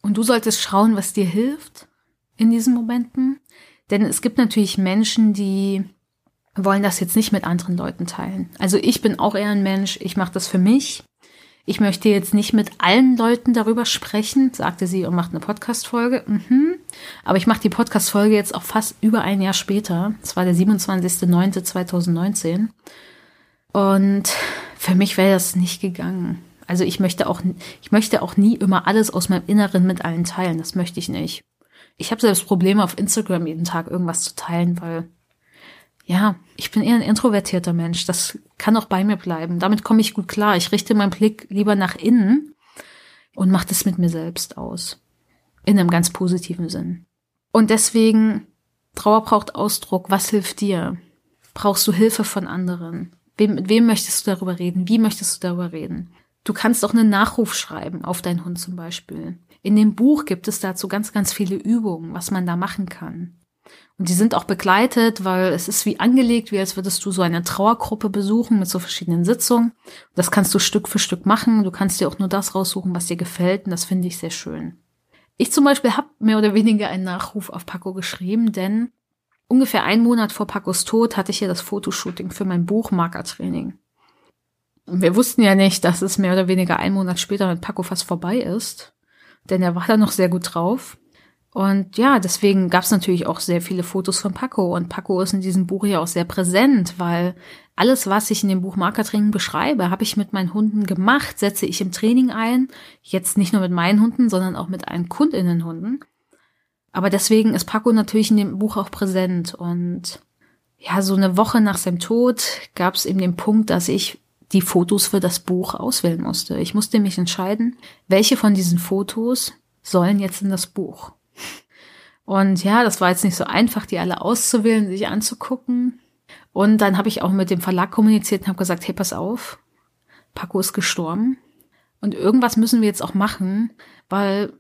Und du solltest schauen, was dir hilft in diesen Momenten. Denn es gibt natürlich Menschen, die wollen das jetzt nicht mit anderen Leuten teilen. Also ich bin auch eher ein Mensch, ich mache das für mich. Ich möchte jetzt nicht mit allen Leuten darüber sprechen, sagte sie und macht eine Podcast-Folge. Mhm. Aber ich mache die Podcast-Folge jetzt auch fast über ein Jahr später. Es war der 27.09.2019. Und für mich wäre das nicht gegangen. Also ich möchte auch, ich möchte auch nie immer alles aus meinem Inneren mit allen teilen. Das möchte ich nicht. Ich habe selbst Probleme auf Instagram jeden Tag irgendwas zu teilen, weil ja, ich bin eher ein introvertierter Mensch. Das kann auch bei mir bleiben. Damit komme ich gut klar. Ich richte meinen Blick lieber nach innen und mache das mit mir selbst aus. In einem ganz positiven Sinn. Und deswegen, Trauer braucht Ausdruck. Was hilft dir? Brauchst du Hilfe von anderen? Wem, mit wem möchtest du darüber reden? Wie möchtest du darüber reden? Du kannst auch einen Nachruf schreiben auf deinen Hund zum Beispiel. In dem Buch gibt es dazu ganz, ganz viele Übungen, was man da machen kann. Und die sind auch begleitet, weil es ist wie angelegt, wie als würdest du so eine Trauergruppe besuchen mit so verschiedenen Sitzungen. Das kannst du Stück für Stück machen. Du kannst dir auch nur das raussuchen, was dir gefällt. Und das finde ich sehr schön. Ich zum Beispiel habe mehr oder weniger einen Nachruf auf Paco geschrieben, denn ungefähr einen Monat vor Pacos Tod hatte ich ja das Fotoshooting für mein Buch Markertraining. Wir wussten ja nicht, dass es mehr oder weniger einen Monat später mit Paco fast vorbei ist, denn er war da noch sehr gut drauf. Und ja, deswegen gab es natürlich auch sehr viele Fotos von Paco. Und Paco ist in diesem Buch ja auch sehr präsent, weil alles, was ich in dem Buch Markertraining beschreibe, habe ich mit meinen Hunden gemacht, setze ich im Training ein. Jetzt nicht nur mit meinen Hunden, sondern auch mit allen Kundinnenhunden. Aber deswegen ist Paco natürlich in dem Buch auch präsent. Und ja, so eine Woche nach seinem Tod gab es eben den Punkt, dass ich die Fotos für das Buch auswählen musste. Ich musste mich entscheiden, welche von diesen Fotos sollen jetzt in das Buch. Und ja, das war jetzt nicht so einfach, die alle auszuwählen, sich anzugucken. Und dann habe ich auch mit dem Verlag kommuniziert und habe gesagt, hey, pass auf, Paco ist gestorben. Und irgendwas müssen wir jetzt auch machen, weil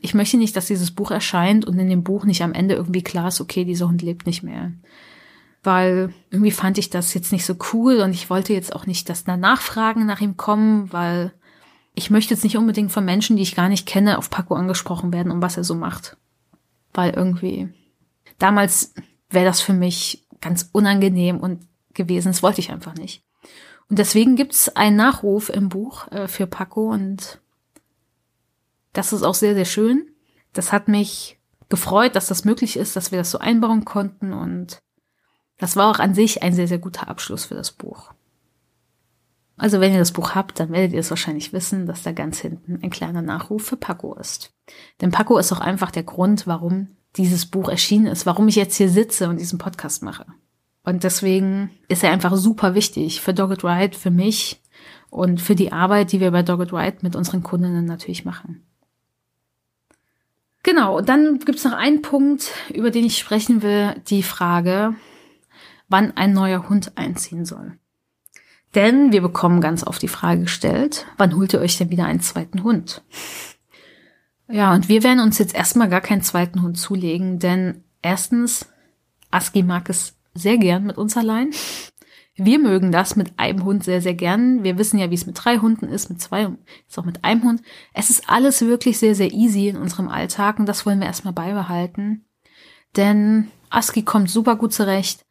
ich möchte nicht, dass dieses Buch erscheint und in dem Buch nicht am Ende irgendwie klar ist, okay, dieser Hund lebt nicht mehr. Weil irgendwie fand ich das jetzt nicht so cool und ich wollte jetzt auch nicht, dass da Nachfragen nach ihm kommen, weil ich möchte jetzt nicht unbedingt von Menschen, die ich gar nicht kenne, auf Paco angesprochen werden, um was er so macht weil irgendwie damals wäre das für mich ganz unangenehm und gewesen. Das wollte ich einfach nicht. Und deswegen gibt's einen Nachruf im Buch äh, für Paco und das ist auch sehr, sehr schön. Das hat mich gefreut, dass das möglich ist, dass wir das so einbauen konnten und das war auch an sich ein sehr, sehr guter Abschluss für das Buch. Also wenn ihr das Buch habt, dann werdet ihr es wahrscheinlich wissen, dass da ganz hinten ein kleiner Nachruf für Paco ist. Denn Paco ist auch einfach der Grund, warum dieses Buch erschienen ist, warum ich jetzt hier sitze und diesen Podcast mache. Und deswegen ist er einfach super wichtig für Dogged Ride, für mich und für die Arbeit, die wir bei Dogged Ride mit unseren Kundinnen natürlich machen. Genau, und dann gibt es noch einen Punkt, über den ich sprechen will, die Frage, wann ein neuer Hund einziehen soll. Denn wir bekommen ganz oft die Frage gestellt, wann holt ihr euch denn wieder einen zweiten Hund? Ja, und wir werden uns jetzt erstmal gar keinen zweiten Hund zulegen, denn erstens, Aski mag es sehr gern mit uns allein. Wir mögen das mit einem Hund sehr, sehr gern. Wir wissen ja, wie es mit drei Hunden ist, mit zwei, ist auch mit einem Hund. Es ist alles wirklich sehr, sehr easy in unserem Alltag und das wollen wir erstmal beibehalten. Denn Aski kommt super gut zurecht.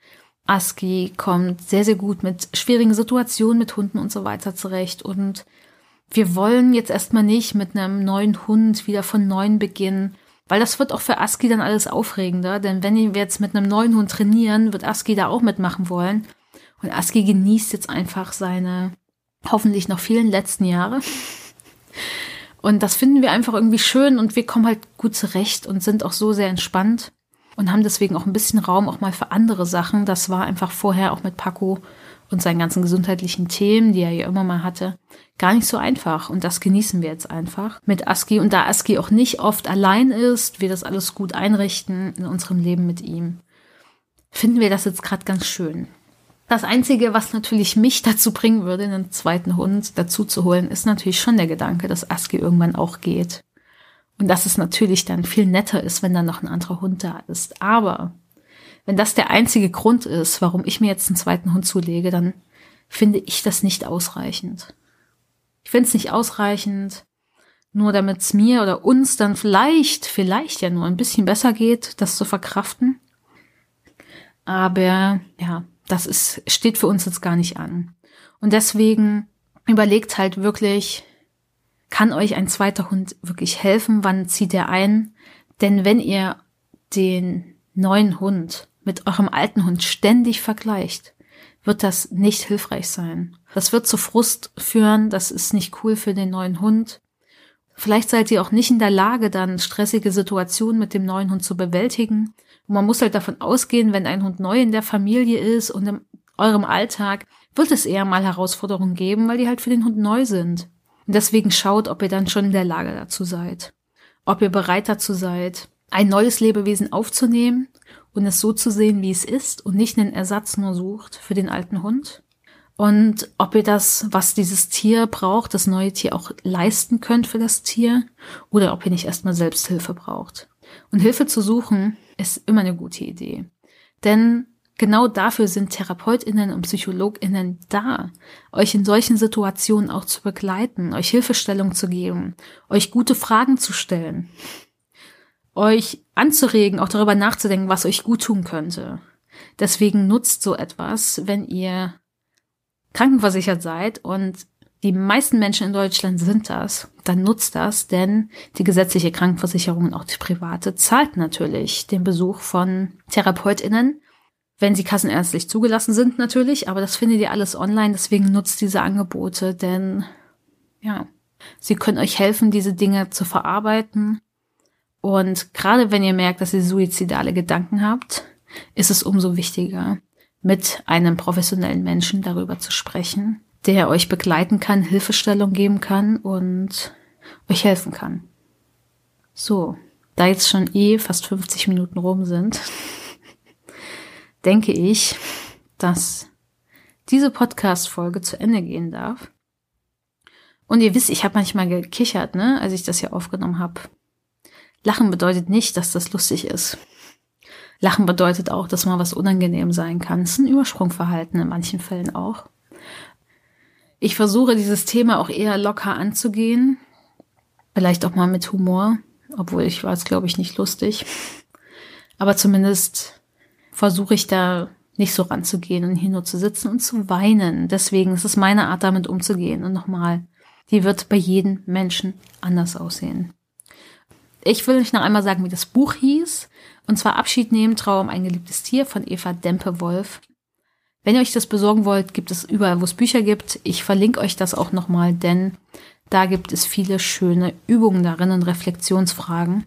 Aski kommt sehr, sehr gut mit schwierigen Situationen mit Hunden und so weiter zurecht. Und wir wollen jetzt erstmal nicht mit einem neuen Hund wieder von neuem beginnen, weil das wird auch für Aski dann alles aufregender. Denn wenn wir jetzt mit einem neuen Hund trainieren, wird Aski da auch mitmachen wollen. Und Aski genießt jetzt einfach seine hoffentlich noch vielen letzten Jahre. Und das finden wir einfach irgendwie schön und wir kommen halt gut zurecht und sind auch so sehr entspannt und haben deswegen auch ein bisschen Raum auch mal für andere Sachen. Das war einfach vorher auch mit Paco und seinen ganzen gesundheitlichen Themen, die er ja immer mal hatte, gar nicht so einfach. Und das genießen wir jetzt einfach mit Aski. Und da Aski auch nicht oft allein ist, wir das alles gut einrichten in unserem Leben mit ihm, finden wir das jetzt gerade ganz schön. Das Einzige, was natürlich mich dazu bringen würde, einen zweiten Hund dazu zu holen, ist natürlich schon der Gedanke, dass Aski irgendwann auch geht. Und dass es natürlich dann viel netter ist, wenn dann noch ein anderer Hund da ist. Aber wenn das der einzige Grund ist, warum ich mir jetzt einen zweiten Hund zulege, dann finde ich das nicht ausreichend. Ich finde es nicht ausreichend, nur damit es mir oder uns dann vielleicht, vielleicht ja nur ein bisschen besser geht, das zu verkraften. Aber ja, das ist, steht für uns jetzt gar nicht an. Und deswegen überlegt halt wirklich, kann euch ein zweiter Hund wirklich helfen? Wann zieht er ein? Denn wenn ihr den neuen Hund mit eurem alten Hund ständig vergleicht, wird das nicht hilfreich sein. Das wird zu Frust führen, das ist nicht cool für den neuen Hund. Vielleicht seid ihr auch nicht in der Lage, dann stressige Situationen mit dem neuen Hund zu bewältigen. Und man muss halt davon ausgehen, wenn ein Hund neu in der Familie ist und in eurem Alltag, wird es eher mal Herausforderungen geben, weil die halt für den Hund neu sind. Und deswegen schaut, ob ihr dann schon in der Lage dazu seid. Ob ihr bereit dazu seid, ein neues Lebewesen aufzunehmen und es so zu sehen, wie es ist und nicht einen Ersatz nur sucht für den alten Hund. Und ob ihr das, was dieses Tier braucht, das neue Tier auch leisten könnt für das Tier oder ob ihr nicht erstmal Selbsthilfe braucht. Und Hilfe zu suchen ist immer eine gute Idee. Denn genau dafür sind Therapeutinnen und Psychologinnen da, euch in solchen Situationen auch zu begleiten, euch Hilfestellung zu geben, euch gute Fragen zu stellen, euch anzuregen, auch darüber nachzudenken, was euch gut tun könnte. Deswegen nutzt so etwas, wenn ihr krankenversichert seid und die meisten Menschen in Deutschland sind das, dann nutzt das, denn die gesetzliche Krankenversicherung und auch die private zahlt natürlich den Besuch von TherapeutInnen, wenn sie kassenärztlich zugelassen sind natürlich, aber das findet ihr alles online, deswegen nutzt diese Angebote, denn ja, sie können euch helfen, diese Dinge zu verarbeiten. Und gerade wenn ihr merkt, dass ihr suizidale Gedanken habt, ist es umso wichtiger, mit einem professionellen Menschen darüber zu sprechen, der euch begleiten kann, Hilfestellung geben kann und euch helfen kann. So, da jetzt schon eh fast 50 Minuten rum sind, denke ich, dass diese Podcast-Folge zu Ende gehen darf. Und ihr wisst, ich habe manchmal gekichert, ne, als ich das hier aufgenommen habe. Lachen bedeutet nicht, dass das lustig ist. Lachen bedeutet auch, dass mal was unangenehm sein kann. Es ist ein Übersprungverhalten in manchen Fällen auch. Ich versuche dieses Thema auch eher locker anzugehen. Vielleicht auch mal mit Humor, obwohl ich war es, glaube ich, nicht lustig. Aber zumindest versuche ich da nicht so ranzugehen und hier nur zu sitzen und zu weinen. Deswegen ist es meine Art, damit umzugehen. Und nochmal, die wird bei jedem Menschen anders aussehen. Ich will euch noch einmal sagen, wie das Buch hieß. Und zwar Abschied nehmen, Trauer um ein geliebtes Tier von Eva Dempe-Wolf. Wenn ihr euch das besorgen wollt, gibt es überall, wo es Bücher gibt. Ich verlinke euch das auch nochmal, denn da gibt es viele schöne Übungen darin und Reflexionsfragen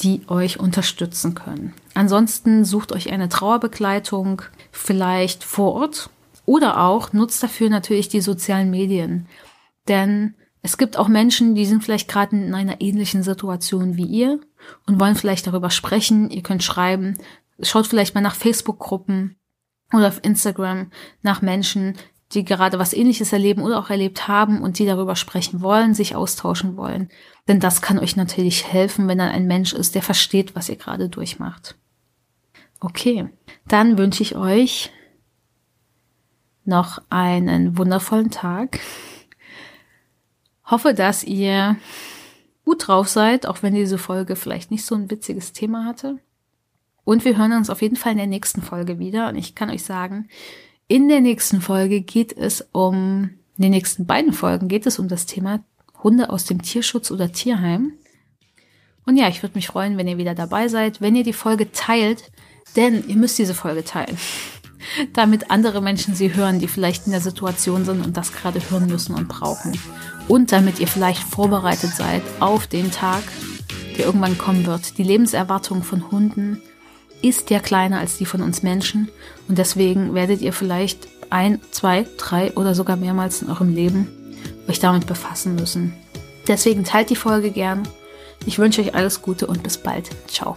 die euch unterstützen können. Ansonsten sucht euch eine Trauerbegleitung vielleicht vor Ort oder auch nutzt dafür natürlich die sozialen Medien. Denn Es gibt auch Menschen, die sind vielleicht gerade in einer ähnlichen Situation wie ihr und wollen vielleicht darüber sprechen. Ihr könnt schreiben, schaut vielleicht mal nach Facebook-Gruppen oder auf Instagram nach Menschen, die gerade was ähnliches erleben oder auch erlebt haben und die darüber sprechen wollen, sich austauschen wollen. Denn das kann euch natürlich helfen, wenn dann ein Mensch ist, der versteht, was ihr gerade durchmacht. Okay, dann wünsche ich euch noch einen wundervollen Tag. Hoffe, dass ihr gut drauf seid, auch wenn diese Folge vielleicht nicht so ein witziges Thema hatte. Und wir hören uns auf jeden Fall in der nächsten Folge wieder. Und ich kann euch sagen, in der nächsten Folge geht es um, in den nächsten beiden Folgen geht es um das Thema Hunde aus dem Tierschutz oder Tierheim. Und ja, ich würde mich freuen, wenn ihr wieder dabei seid, wenn ihr die Folge teilt, denn ihr müsst diese Folge teilen, (laughs) damit andere Menschen sie hören, die vielleicht in der Situation sind und das gerade hören müssen und brauchen. Und damit ihr vielleicht vorbereitet seid auf den Tag, der irgendwann kommen wird. Die Lebenserwartung von Hunden ist ja kleiner als die von uns Menschen und deswegen werdet ihr vielleicht ein, zwei, drei oder sogar mehrmals in eurem Leben euch damit befassen müssen. Deswegen teilt die Folge gern. Ich wünsche euch alles Gute und bis bald. Ciao.